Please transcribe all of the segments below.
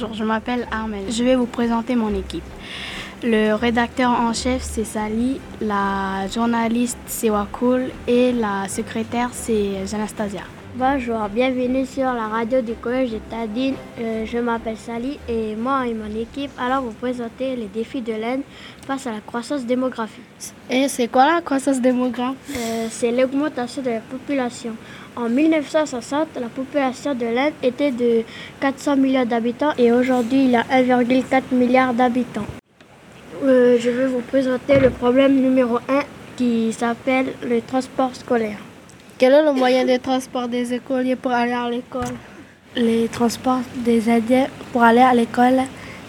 Bonjour, je m'appelle Armel. Je vais vous présenter mon équipe. Le rédacteur en chef, c'est Sally, la journaliste, c'est Wakul et la secrétaire, c'est Janastasia. Bonjour, bienvenue sur la radio du collège de Tadine. Euh, je m'appelle Sally et moi et mon équipe allons vous présenter les défis de l'Inde face à la croissance démographique. Et c'est quoi la croissance démographique? Euh, C'est l'augmentation de la population. En 1960, la population de l'Inde était de 400 millions d'habitants et aujourd'hui il y a 1,4 milliard d'habitants. Euh, je vais vous présenter le problème numéro 1 qui s'appelle le transport scolaire. Quel est le moyen de transport des écoliers pour aller à l'école? Les transports des Indiens pour aller à l'école,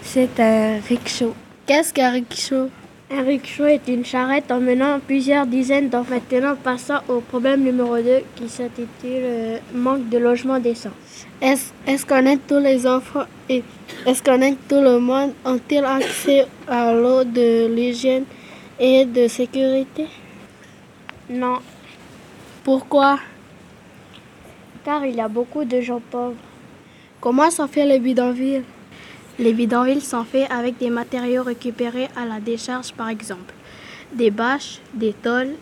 c'est un rickshaw. Qu'est-ce qu'un rickshaw? Un rickshaw est une charrette emmenant plusieurs dizaines d'enfants. Maintenant, passons au problème numéro 2 qui s'intitule euh, Manque de logement décent. Est-ce qu'on aide tous les enfants et est-ce qu'on aide tout le monde? Ont-ils accès à l'eau, de l'hygiène et de sécurité? Non, pourquoi? Car il y a beaucoup de gens pauvres. Comment sont faits les bidonvilles Les bidonvilles sont faits avec des matériaux récupérés à la décharge par exemple, des bâches, des tôles,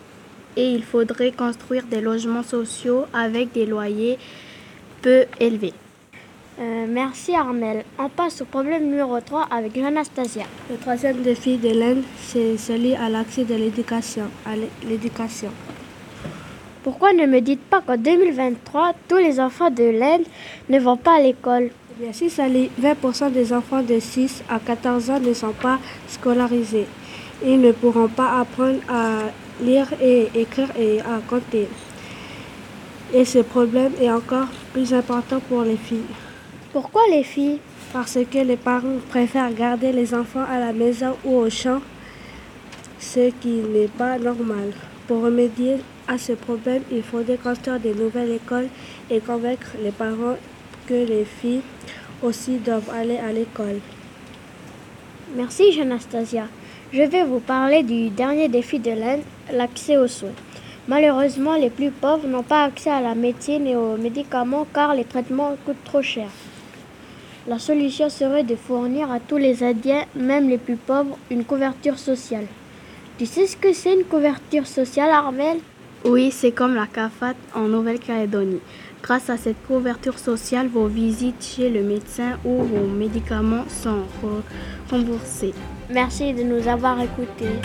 et il faudrait construire des logements sociaux avec des loyers peu élevés. Euh, merci Armel. On passe au problème numéro 3 avec Anastasia. Le troisième défi de l'Inde, c'est celui à l'accès de l'éducation. À l'éducation. Pourquoi ne me dites pas qu'en 2023, tous les enfants de l'Inde ne vont pas à l'école? Eh Bien, si ça 20% des enfants de 6 à 14 ans ne sont pas scolarisés. Ils ne pourront pas apprendre à lire et écrire et à compter. Et ce problème est encore plus important pour les filles. Pourquoi les filles? Parce que les parents préfèrent garder les enfants à la maison ou au champ, ce qui n'est pas normal. Pour remédier à ce problème, il faudrait construire de nouvelles écoles et convaincre les parents que les filles aussi doivent aller à l'école. Merci, Janastasia. Je vais vous parler du dernier défi de l'Inde, l'accès aux soins. Malheureusement, les plus pauvres n'ont pas accès à la médecine et aux médicaments car les traitements coûtent trop cher. La solution serait de fournir à tous les Indiens, même les plus pauvres, une couverture sociale. Tu sais ce que c'est une couverture sociale, Armel? Oui, c'est comme la CAFAT en Nouvelle-Calédonie. Grâce à cette couverture sociale, vos visites chez le médecin ou vos médicaments sont remboursés. Merci de nous avoir écoutés.